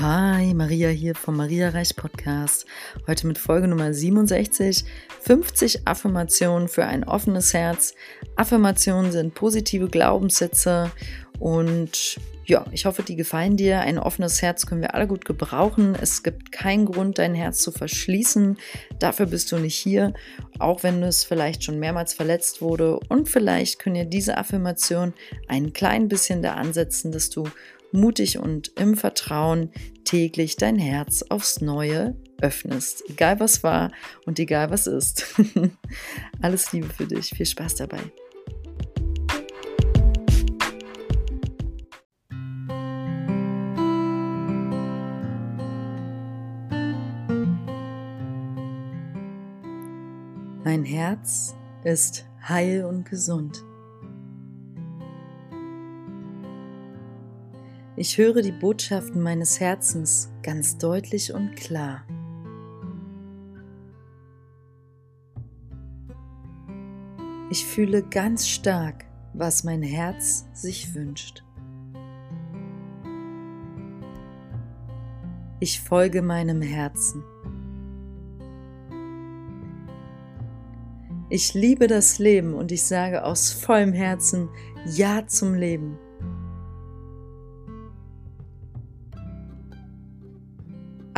Hi, Maria hier vom Maria Reich Podcast. Heute mit Folge Nummer 67. 50 Affirmationen für ein offenes Herz. Affirmationen sind positive Glaubenssätze und ja, ich hoffe, die gefallen dir. Ein offenes Herz können wir alle gut gebrauchen. Es gibt keinen Grund, dein Herz zu verschließen. Dafür bist du nicht hier, auch wenn es vielleicht schon mehrmals verletzt wurde. Und vielleicht können dir diese Affirmation ein klein bisschen da ansetzen, dass du mutig und im Vertrauen täglich dein Herz aufs Neue öffnest. Egal was war und egal was ist. Alles Liebe für dich. Viel Spaß dabei. Mein Herz ist heil und gesund. Ich höre die Botschaften meines Herzens ganz deutlich und klar. Ich fühle ganz stark, was mein Herz sich wünscht. Ich folge meinem Herzen. Ich liebe das Leben und ich sage aus vollem Herzen Ja zum Leben.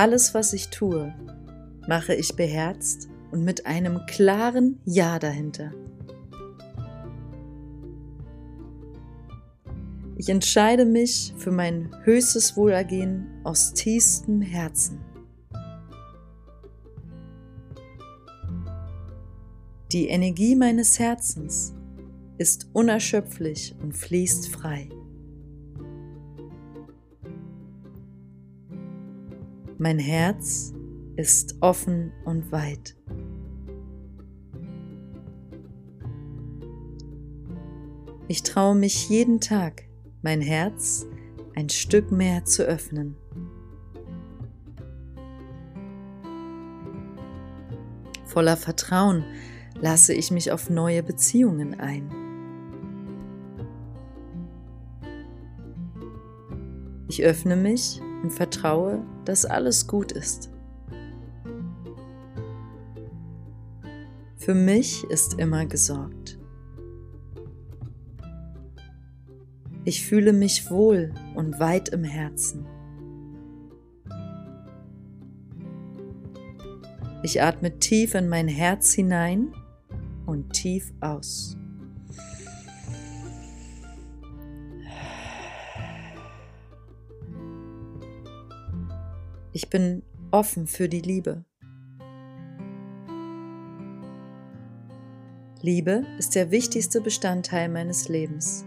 Alles, was ich tue, mache ich beherzt und mit einem klaren Ja dahinter. Ich entscheide mich für mein höchstes Wohlergehen aus tiefstem Herzen. Die Energie meines Herzens ist unerschöpflich und fließt frei. Mein Herz ist offen und weit. Ich traue mich jeden Tag, mein Herz ein Stück mehr zu öffnen. Voller Vertrauen lasse ich mich auf neue Beziehungen ein. Ich öffne mich und vertraue, dass alles gut ist. Für mich ist immer gesorgt. Ich fühle mich wohl und weit im Herzen. Ich atme tief in mein Herz hinein und tief aus. Ich bin offen für die Liebe. Liebe ist der wichtigste Bestandteil meines Lebens.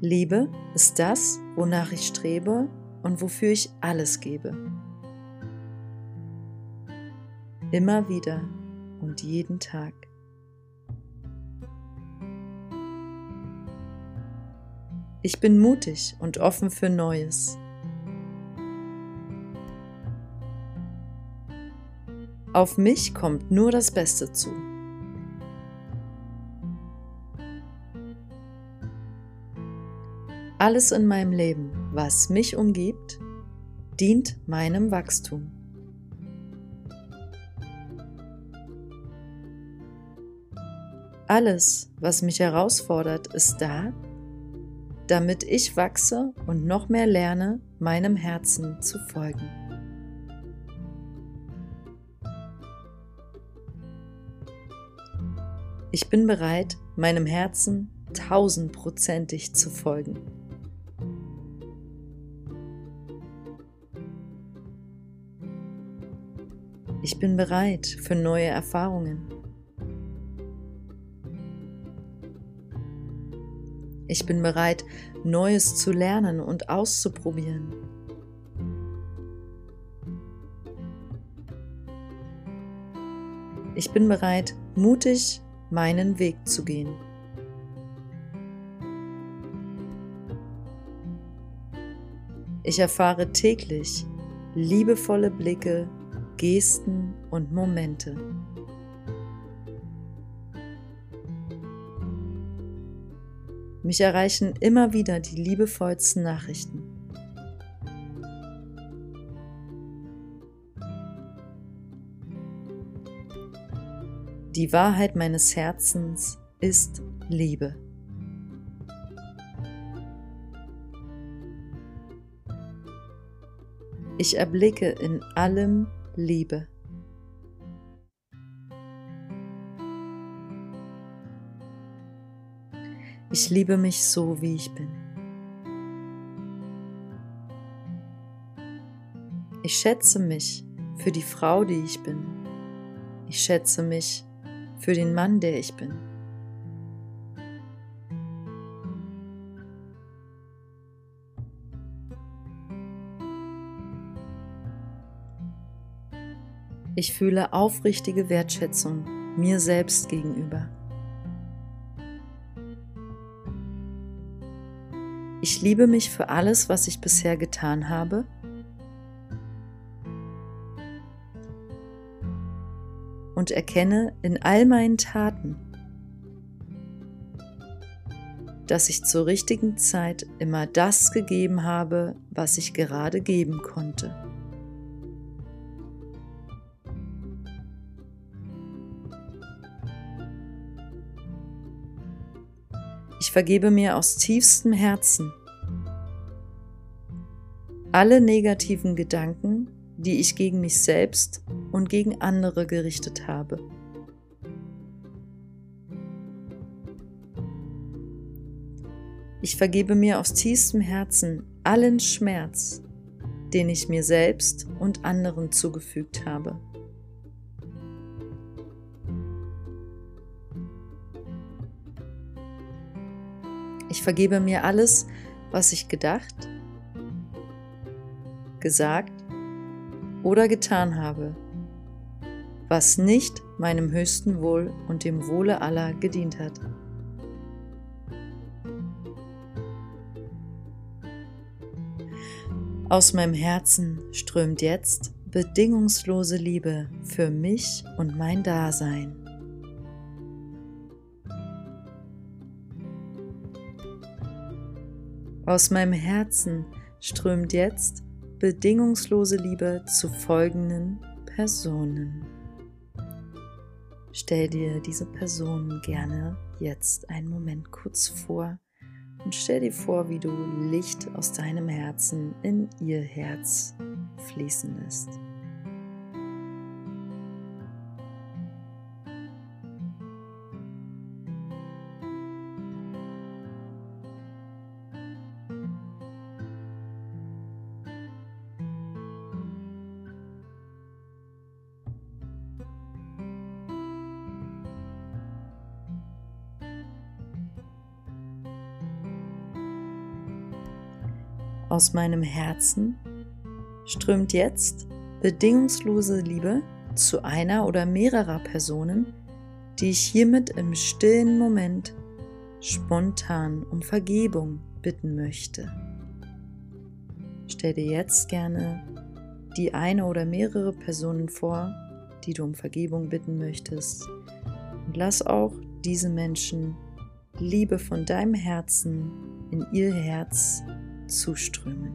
Liebe ist das, wonach ich strebe und wofür ich alles gebe. Immer wieder und jeden Tag. Ich bin mutig und offen für Neues. Auf mich kommt nur das Beste zu. Alles in meinem Leben, was mich umgibt, dient meinem Wachstum. Alles, was mich herausfordert, ist da, damit ich wachse und noch mehr lerne, meinem Herzen zu folgen. Ich bin bereit, meinem Herzen tausendprozentig zu folgen. Ich bin bereit für neue Erfahrungen. Ich bin bereit, Neues zu lernen und auszuprobieren. Ich bin bereit, mutig meinen Weg zu gehen. Ich erfahre täglich liebevolle Blicke, Gesten und Momente. Mich erreichen immer wieder die liebevollsten Nachrichten. Die Wahrheit meines Herzens ist Liebe. Ich erblicke in allem Liebe. Ich liebe mich so, wie ich bin. Ich schätze mich für die Frau, die ich bin. Ich schätze mich für den Mann, der ich bin. Ich fühle aufrichtige Wertschätzung mir selbst gegenüber. Ich liebe mich für alles, was ich bisher getan habe. Und erkenne in all meinen Taten, dass ich zur richtigen Zeit immer das gegeben habe, was ich gerade geben konnte. Ich vergebe mir aus tiefstem Herzen alle negativen Gedanken, die ich gegen mich selbst und gegen andere gerichtet habe. Ich vergebe mir aus tiefstem Herzen allen Schmerz, den ich mir selbst und anderen zugefügt habe. Ich vergebe mir alles, was ich gedacht, gesagt oder getan habe, was nicht meinem höchsten Wohl und dem Wohle aller gedient hat. Aus meinem Herzen strömt jetzt bedingungslose Liebe für mich und mein Dasein. Aus meinem Herzen strömt jetzt bedingungslose Liebe zu folgenden Personen. Stell dir diese Personen gerne jetzt einen Moment kurz vor und stell dir vor, wie du Licht aus deinem Herzen in ihr Herz fließen lässt. Aus meinem Herzen strömt jetzt bedingungslose Liebe zu einer oder mehrerer Personen, die ich hiermit im stillen Moment spontan um Vergebung bitten möchte. Stell dir jetzt gerne die eine oder mehrere Personen vor, die du um Vergebung bitten möchtest. Und lass auch diese Menschen Liebe von deinem Herzen in ihr Herz zuströmen.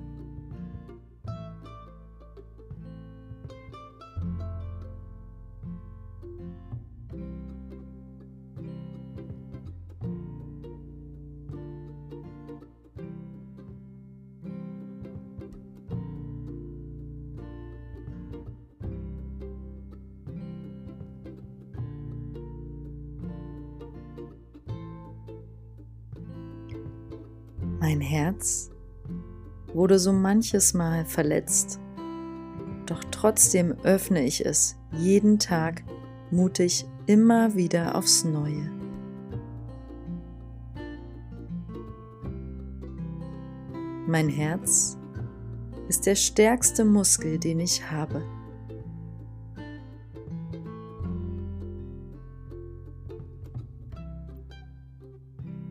Mein Herz wurde so manches Mal verletzt, doch trotzdem öffne ich es jeden Tag mutig immer wieder aufs Neue. Mein Herz ist der stärkste Muskel, den ich habe.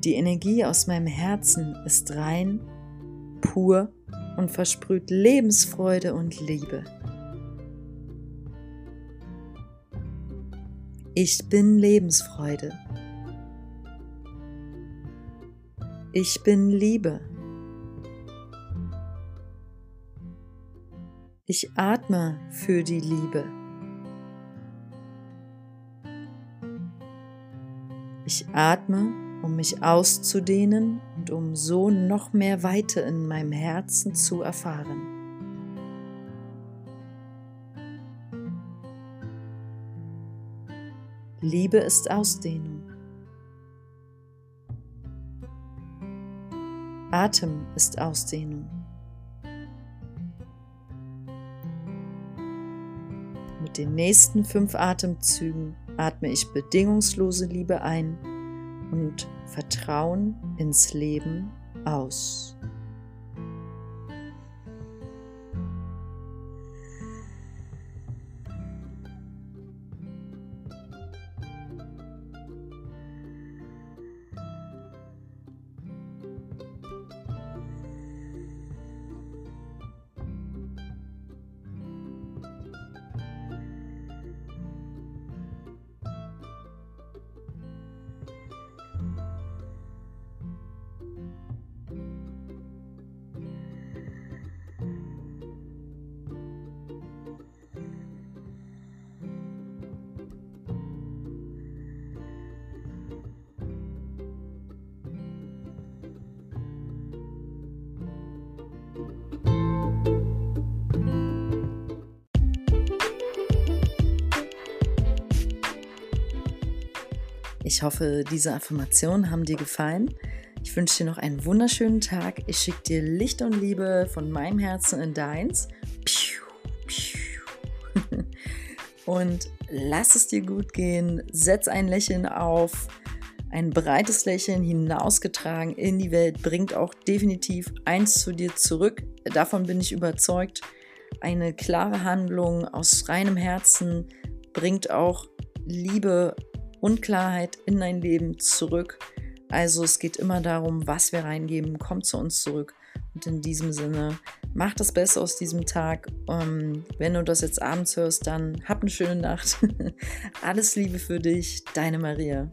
Die Energie aus meinem Herzen ist rein, pur und versprüht Lebensfreude und Liebe. Ich bin Lebensfreude. Ich bin Liebe. Ich atme für die Liebe. Ich atme, um mich auszudehnen und um so noch mehr Weite in meinem Herzen zu erfahren. Liebe ist Ausdehnung. Atem ist Ausdehnung. Mit den nächsten fünf Atemzügen atme ich bedingungslose Liebe ein und Vertrauen ins Leben aus. Ich hoffe, diese Affirmationen haben dir gefallen. Ich wünsche dir noch einen wunderschönen Tag. Ich schicke dir Licht und Liebe von meinem Herzen in deins. Und lass es dir gut gehen. Setz ein Lächeln auf. Ein breites Lächeln hinausgetragen in die Welt bringt auch definitiv eins zu dir zurück. Davon bin ich überzeugt. Eine klare Handlung aus reinem Herzen bringt auch Liebe und Klarheit in dein Leben zurück. Also es geht immer darum, was wir reingeben, kommt zu uns zurück. Und in diesem Sinne, mach das Beste aus diesem Tag. Ähm, wenn du das jetzt abends hörst, dann hab eine schöne Nacht. Alles Liebe für dich, deine Maria.